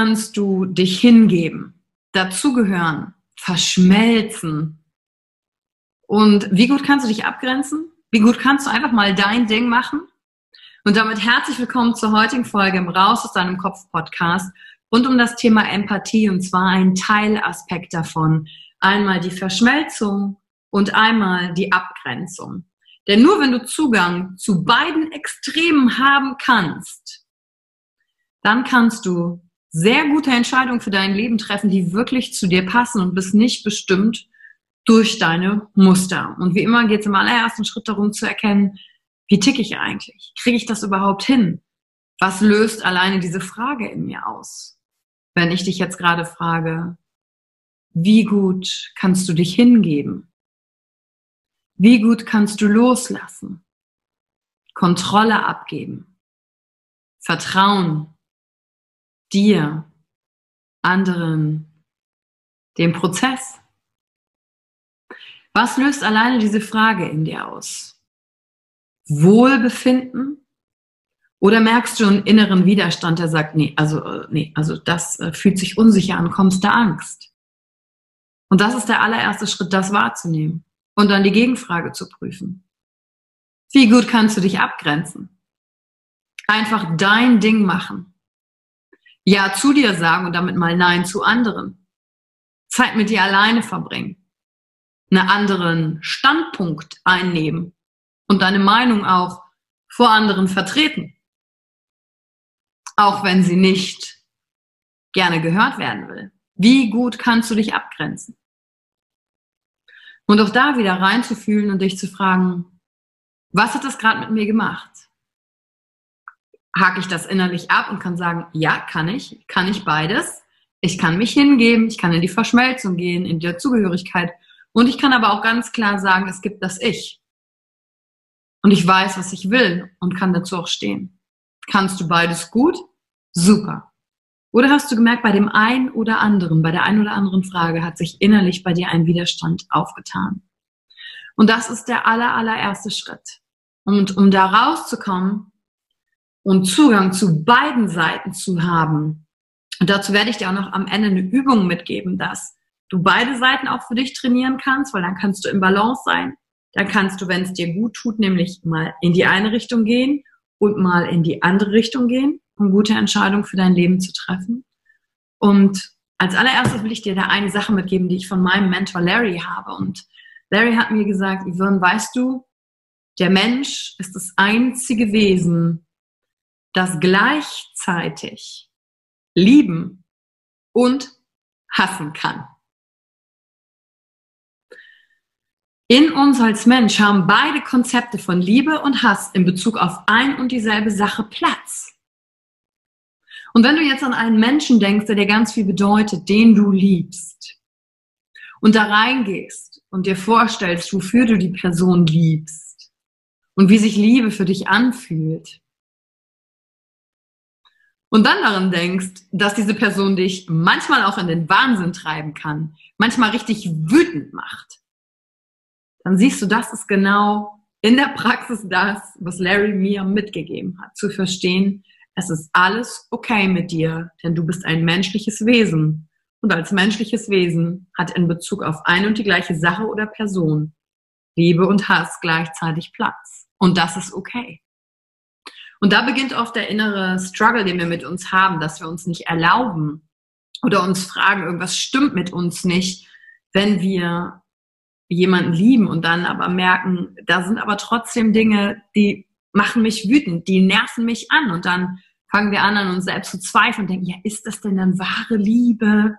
Kannst du dich hingeben, dazugehören, verschmelzen? Und wie gut kannst du dich abgrenzen? Wie gut kannst du einfach mal dein Ding machen? Und damit herzlich willkommen zur heutigen Folge im Raus aus deinem Kopf Podcast rund um das Thema Empathie und zwar ein Teilaspekt davon. Einmal die Verschmelzung und einmal die Abgrenzung. Denn nur wenn du Zugang zu beiden Extremen haben kannst, dann kannst du sehr gute Entscheidungen für dein Leben treffen, die wirklich zu dir passen und bist nicht bestimmt durch deine Muster. Und wie immer geht es im allerersten Schritt darum zu erkennen, wie ticke ich eigentlich? Kriege ich das überhaupt hin? Was löst alleine diese Frage in mir aus? Wenn ich dich jetzt gerade frage, wie gut kannst du dich hingeben? Wie gut kannst du loslassen? Kontrolle abgeben? Vertrauen dir, anderen, dem Prozess? Was löst alleine diese Frage in dir aus? Wohlbefinden? Oder merkst du einen inneren Widerstand, der sagt, nee, also, äh, nee, also das äh, fühlt sich unsicher an, kommst du Angst? Und das ist der allererste Schritt, das wahrzunehmen und dann die Gegenfrage zu prüfen. Wie gut kannst du dich abgrenzen? Einfach dein Ding machen. Ja zu dir sagen und damit mal Nein zu anderen. Zeit mit dir alleine verbringen. Einen anderen Standpunkt einnehmen und deine Meinung auch vor anderen vertreten. Auch wenn sie nicht gerne gehört werden will. Wie gut kannst du dich abgrenzen? Und auch da wieder reinzufühlen und dich zu fragen, was hat das gerade mit mir gemacht? Hake ich das innerlich ab und kann sagen, ja, kann ich, kann ich beides. Ich kann mich hingeben, ich kann in die Verschmelzung gehen, in die Zugehörigkeit. Und ich kann aber auch ganz klar sagen, es gibt das Ich. Und ich weiß, was ich will und kann dazu auch stehen. Kannst du beides gut? Super. Oder hast du gemerkt, bei dem einen oder anderen, bei der einen oder anderen Frage hat sich innerlich bei dir ein Widerstand aufgetan? Und das ist der aller, allererste Schritt. Und um da rauszukommen, und Zugang zu beiden Seiten zu haben. Und dazu werde ich dir auch noch am Ende eine Übung mitgeben, dass du beide Seiten auch für dich trainieren kannst, weil dann kannst du im Balance sein. dann kannst du, wenn es dir gut tut, nämlich mal in die eine Richtung gehen und mal in die andere Richtung gehen, um gute Entscheidungen für dein Leben zu treffen. Und als allererstes will ich dir da eine Sache mitgeben, die ich von meinem Mentor Larry habe. Und Larry hat mir gesagt, Yvonne, weißt du, der Mensch ist das einzige Wesen, das gleichzeitig lieben und hassen kann. In uns als Mensch haben beide Konzepte von Liebe und Hass in Bezug auf ein und dieselbe Sache Platz. Und wenn du jetzt an einen Menschen denkst, der dir ganz viel bedeutet, den du liebst, und da reingehst und dir vorstellst, wofür du die Person liebst und wie sich Liebe für dich anfühlt, und dann daran denkst, dass diese Person dich manchmal auch in den Wahnsinn treiben kann, manchmal richtig wütend macht, dann siehst du, das ist genau in der Praxis das, was Larry mir mitgegeben hat, zu verstehen, es ist alles okay mit dir, denn du bist ein menschliches Wesen. Und als menschliches Wesen hat in Bezug auf eine und die gleiche Sache oder Person Liebe und Hass gleichzeitig Platz. Und das ist okay. Und da beginnt oft der innere Struggle, den wir mit uns haben, dass wir uns nicht erlauben oder uns fragen, irgendwas stimmt mit uns nicht, wenn wir jemanden lieben und dann aber merken, da sind aber trotzdem Dinge, die machen mich wütend, die nerven mich an und dann fangen wir an, an uns selbst zu zweifeln und denken, ja, ist das denn dann wahre Liebe?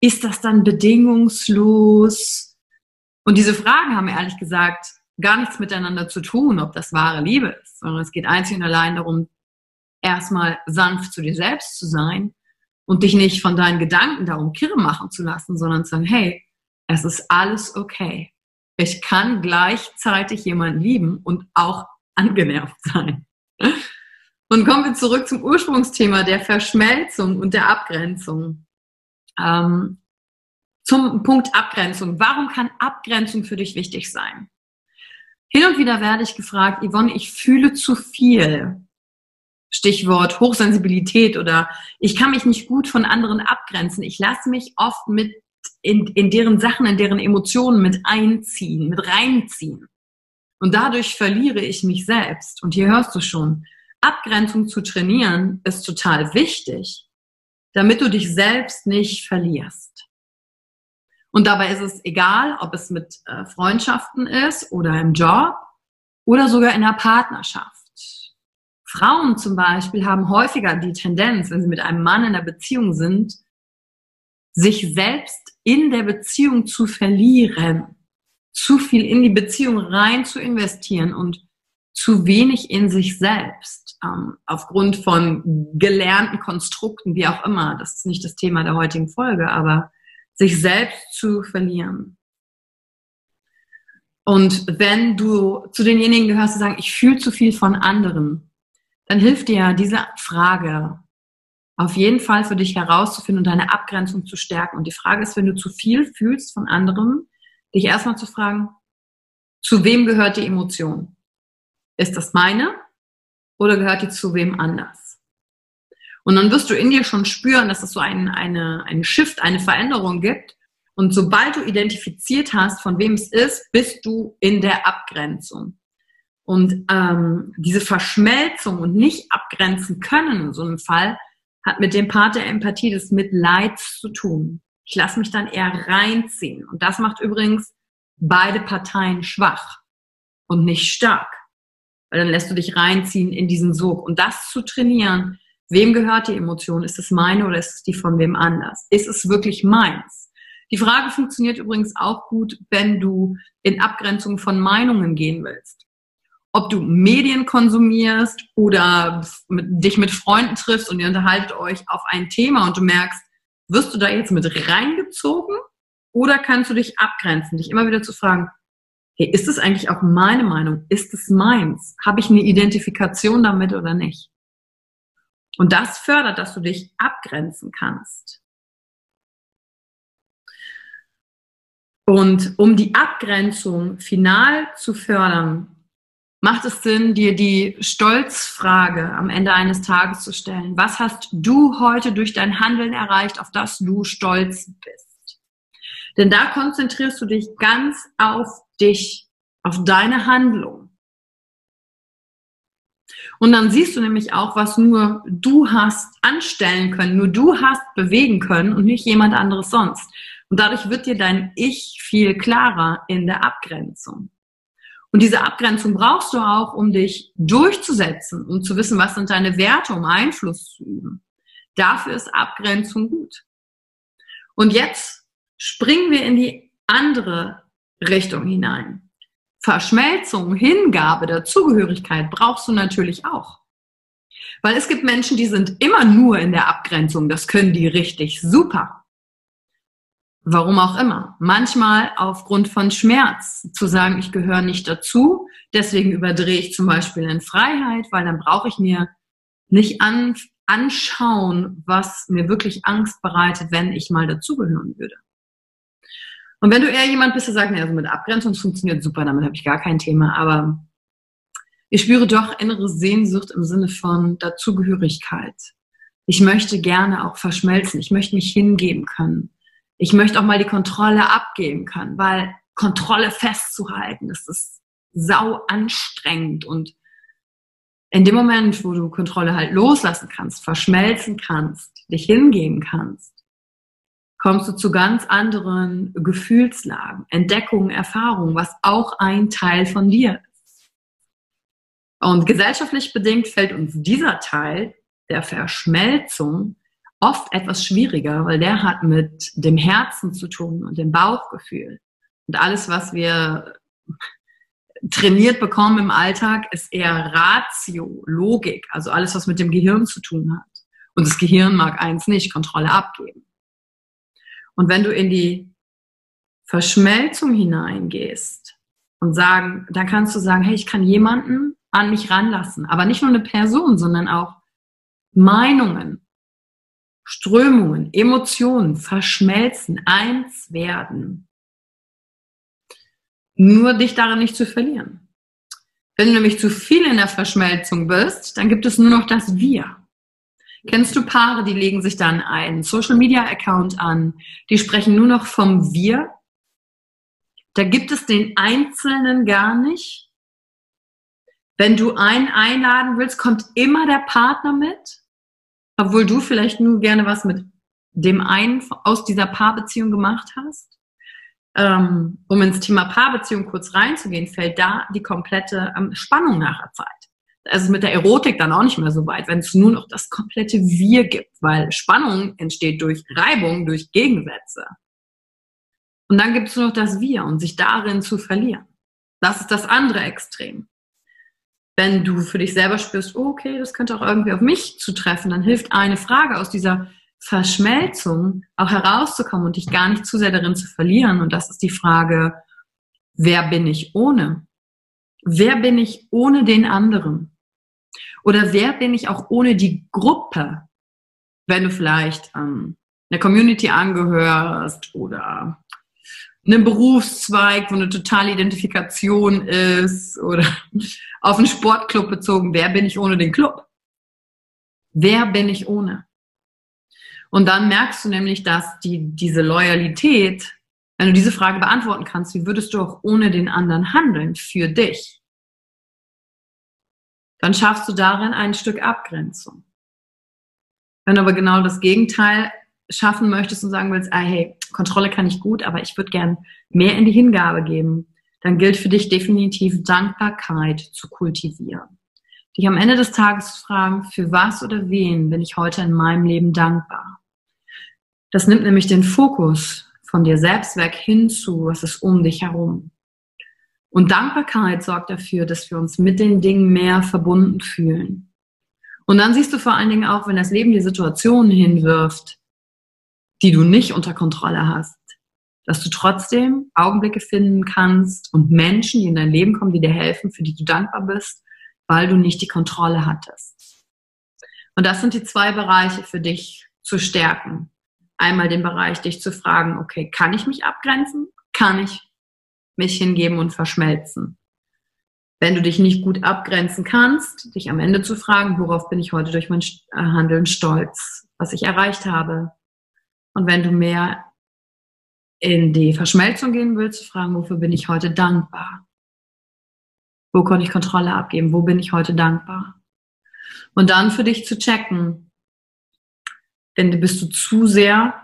Ist das dann bedingungslos? Und diese Fragen haben ehrlich gesagt gar nichts miteinander zu tun, ob das wahre Liebe ist, sondern es geht einzig und allein darum, erstmal sanft zu dir selbst zu sein und dich nicht von deinen Gedanken darum kirre machen zu lassen, sondern zu sagen, hey, es ist alles okay. Ich kann gleichzeitig jemanden lieben und auch angenervt sein. Und kommen wir zurück zum Ursprungsthema der Verschmelzung und der Abgrenzung. Ähm, zum Punkt Abgrenzung. Warum kann Abgrenzung für dich wichtig sein? Hin und wieder werde ich gefragt, Yvonne, ich fühle zu viel. Stichwort Hochsensibilität oder ich kann mich nicht gut von anderen abgrenzen. Ich lasse mich oft mit in, in deren Sachen, in deren Emotionen mit einziehen, mit reinziehen. Und dadurch verliere ich mich selbst. Und hier hörst du schon, Abgrenzung zu trainieren ist total wichtig, damit du dich selbst nicht verlierst. Und dabei ist es egal, ob es mit äh, Freundschaften ist oder im Job oder sogar in der Partnerschaft. Frauen zum Beispiel haben häufiger die Tendenz, wenn sie mit einem Mann in der Beziehung sind, sich selbst in der Beziehung zu verlieren, zu viel in die Beziehung rein zu investieren und zu wenig in sich selbst, ähm, aufgrund von gelernten Konstrukten, wie auch immer. Das ist nicht das Thema der heutigen Folge, aber sich selbst zu verlieren. Und wenn du zu denjenigen gehörst, die sagen, ich fühle zu viel von anderen, dann hilft dir diese Frage, auf jeden Fall für dich herauszufinden und deine Abgrenzung zu stärken. Und die Frage ist, wenn du zu viel fühlst von anderen, dich erstmal zu fragen, zu wem gehört die Emotion? Ist das meine oder gehört die zu wem anders? Und dann wirst du in dir schon spüren, dass es so ein, eine, einen Shift, eine Veränderung gibt. Und sobald du identifiziert hast, von wem es ist, bist du in der Abgrenzung. Und ähm, diese Verschmelzung und nicht abgrenzen können in so einem Fall hat mit dem Part der Empathie des Mitleids zu tun. Ich lasse mich dann eher reinziehen. Und das macht übrigens beide Parteien schwach und nicht stark. Weil dann lässt du dich reinziehen in diesen Sog. Und das zu trainieren, wem gehört die Emotion? Ist es meine oder ist es die von wem anders? Ist es wirklich meins? Die Frage funktioniert übrigens auch gut, wenn du in Abgrenzung von Meinungen gehen willst ob du Medien konsumierst oder mit, dich mit Freunden triffst und ihr unterhaltet euch auf ein Thema und du merkst, wirst du da jetzt mit reingezogen oder kannst du dich abgrenzen, dich immer wieder zu fragen, hey, ist es eigentlich auch meine Meinung? Ist es meins? Habe ich eine Identifikation damit oder nicht? Und das fördert, dass du dich abgrenzen kannst. Und um die Abgrenzung final zu fördern, macht es Sinn, dir die Stolzfrage am Ende eines Tages zu stellen. Was hast du heute durch dein Handeln erreicht, auf das du stolz bist? Denn da konzentrierst du dich ganz auf dich auf deine Handlung. Und dann siehst du nämlich auch, was nur du hast anstellen können, nur du hast bewegen können und nicht jemand anderes sonst. Und dadurch wird dir dein Ich viel klarer in der Abgrenzung. Und diese Abgrenzung brauchst du auch, um dich durchzusetzen, um zu wissen, was sind deine Werte, um Einfluss zu üben. Dafür ist Abgrenzung gut. Und jetzt springen wir in die andere Richtung hinein. Verschmelzung, Hingabe, Dazugehörigkeit brauchst du natürlich auch. Weil es gibt Menschen, die sind immer nur in der Abgrenzung. Das können die richtig super. Warum auch immer. Manchmal aufgrund von Schmerz zu sagen, ich gehöre nicht dazu. Deswegen überdrehe ich zum Beispiel in Freiheit, weil dann brauche ich mir nicht an, anschauen, was mir wirklich Angst bereitet, wenn ich mal dazugehören würde. Und wenn du eher jemand bist, der sagt, nee, also mit Abgrenzung funktioniert super, damit habe ich gar kein Thema, aber ich spüre doch innere Sehnsucht im Sinne von Dazugehörigkeit. Ich möchte gerne auch verschmelzen. Ich möchte mich hingeben können. Ich möchte auch mal die Kontrolle abgeben können, weil Kontrolle festzuhalten, das ist sau anstrengend und in dem Moment, wo du Kontrolle halt loslassen kannst, verschmelzen kannst, dich hingeben kannst, kommst du zu ganz anderen Gefühlslagen, Entdeckungen, Erfahrungen, was auch ein Teil von dir ist. Und gesellschaftlich bedingt fällt uns dieser Teil der Verschmelzung oft etwas schwieriger, weil der hat mit dem Herzen zu tun und dem Bauchgefühl. Und alles, was wir trainiert bekommen im Alltag, ist eher Ratio, Logik, also alles, was mit dem Gehirn zu tun hat. Und das Gehirn mag eins nicht, Kontrolle abgeben. Und wenn du in die Verschmelzung hineingehst und sagen, dann kannst du sagen, hey, ich kann jemanden an mich ranlassen, aber nicht nur eine Person, sondern auch Meinungen, Strömungen, Emotionen verschmelzen, eins werden. Nur dich darin nicht zu verlieren. Wenn du nämlich zu viel in der Verschmelzung bist, dann gibt es nur noch das Wir. Kennst du Paare, die legen sich dann einen Social Media Account an, die sprechen nur noch vom Wir? Da gibt es den Einzelnen gar nicht. Wenn du einen einladen willst, kommt immer der Partner mit, obwohl du vielleicht nur gerne was mit dem einen aus dieser Paarbeziehung gemacht hast. Ähm, um ins Thema Paarbeziehung kurz reinzugehen, fällt da die komplette ähm, Spannung nachher Zeit also mit der Erotik dann auch nicht mehr so weit, wenn es nur noch das komplette Wir gibt, weil Spannung entsteht durch Reibung, durch Gegensätze. Und dann gibt es nur noch das Wir und sich darin zu verlieren. Das ist das andere Extrem. Wenn du für dich selber spürst, oh, okay, das könnte auch irgendwie auf mich zutreffen, dann hilft eine Frage aus dieser Verschmelzung auch herauszukommen und dich gar nicht zu sehr darin zu verlieren. Und das ist die Frage, wer bin ich ohne? Wer bin ich ohne den anderen? Oder wer bin ich auch ohne die Gruppe? Wenn du vielleicht ähm, einer Community angehörst oder einem Berufszweig, wo eine totale Identifikation ist oder auf einen Sportclub bezogen, wer bin ich ohne den Club? Wer bin ich ohne? Und dann merkst du nämlich, dass die, diese Loyalität wenn du diese Frage beantworten kannst, wie würdest du auch ohne den anderen handeln für dich? Dann schaffst du darin ein Stück Abgrenzung. Wenn du aber genau das Gegenteil schaffen möchtest und sagen willst, ah, hey, Kontrolle kann ich gut, aber ich würde gern mehr in die Hingabe geben, dann gilt für dich definitiv Dankbarkeit zu kultivieren. Dich am Ende des Tages fragen, für was oder wen bin ich heute in meinem Leben dankbar? Das nimmt nämlich den Fokus von dir selbst weg hin zu, was ist um dich herum. Und Dankbarkeit sorgt dafür, dass wir uns mit den Dingen mehr verbunden fühlen. Und dann siehst du vor allen Dingen auch, wenn das Leben dir Situationen hinwirft, die du nicht unter Kontrolle hast, dass du trotzdem Augenblicke finden kannst und Menschen, die in dein Leben kommen, die dir helfen, für die du dankbar bist, weil du nicht die Kontrolle hattest. Und das sind die zwei Bereiche für dich zu stärken einmal den Bereich, dich zu fragen, okay, kann ich mich abgrenzen? Kann ich mich hingeben und verschmelzen? Wenn du dich nicht gut abgrenzen kannst, dich am Ende zu fragen, worauf bin ich heute durch mein äh, Handeln stolz, was ich erreicht habe? Und wenn du mehr in die Verschmelzung gehen willst, zu fragen, wofür bin ich heute dankbar? Wo konnte ich Kontrolle abgeben? Wo bin ich heute dankbar? Und dann für dich zu checken, denn bist du zu sehr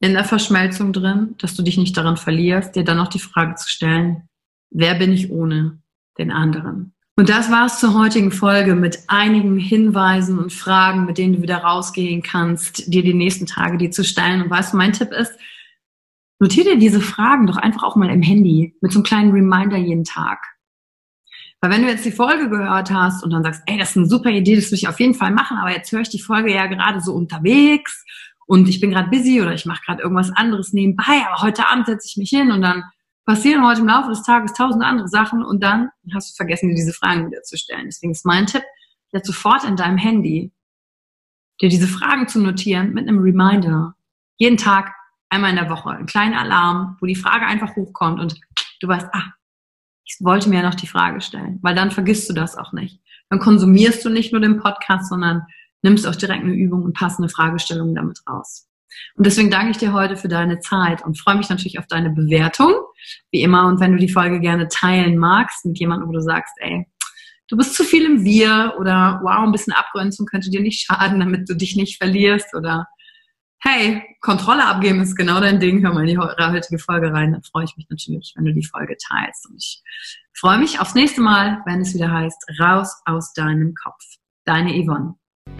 in der Verschmelzung drin, dass du dich nicht daran verlierst, dir dann noch die Frage zu stellen, wer bin ich ohne den anderen? Und das war's zur heutigen Folge mit einigen Hinweisen und Fragen, mit denen du wieder rausgehen kannst, dir die nächsten Tage die zu stellen. Und weißt du, mein Tipp ist, notier dir diese Fragen doch einfach auch mal im Handy mit so einem kleinen Reminder jeden Tag. Weil wenn du jetzt die Folge gehört hast und dann sagst, ey, das ist eine super Idee, das will ich auf jeden Fall machen, aber jetzt höre ich die Folge ja gerade so unterwegs und ich bin gerade busy oder ich mache gerade irgendwas anderes nebenbei, aber heute Abend setze ich mich hin und dann passieren heute im Laufe des Tages tausend andere Sachen und dann hast du vergessen, dir diese Fragen wieder zu stellen. Deswegen ist mein Tipp, jetzt sofort in deinem Handy dir diese Fragen zu notieren mit einem Reminder. Jeden Tag, einmal in der Woche, ein kleiner Alarm, wo die Frage einfach hochkommt und du weißt, ah, ich wollte mir ja noch die Frage stellen, weil dann vergisst du das auch nicht. Dann konsumierst du nicht nur den Podcast, sondern nimmst auch direkt eine Übung und passende Fragestellungen damit raus. Und deswegen danke ich dir heute für deine Zeit und freue mich natürlich auf deine Bewertung, wie immer. Und wenn du die Folge gerne teilen magst mit jemandem, wo du sagst, ey, du bist zu viel im Wir oder wow, ein bisschen Abgrenzung könnte dir nicht schaden, damit du dich nicht verlierst oder hey, Kontrolle abgeben ist genau dein Ding, hör mal in die heutige Folge rein. Dann freue ich mich natürlich, wenn du die Folge teilst. Und ich freue mich aufs nächste Mal, wenn es wieder heißt, raus aus deinem Kopf. Deine Yvonne.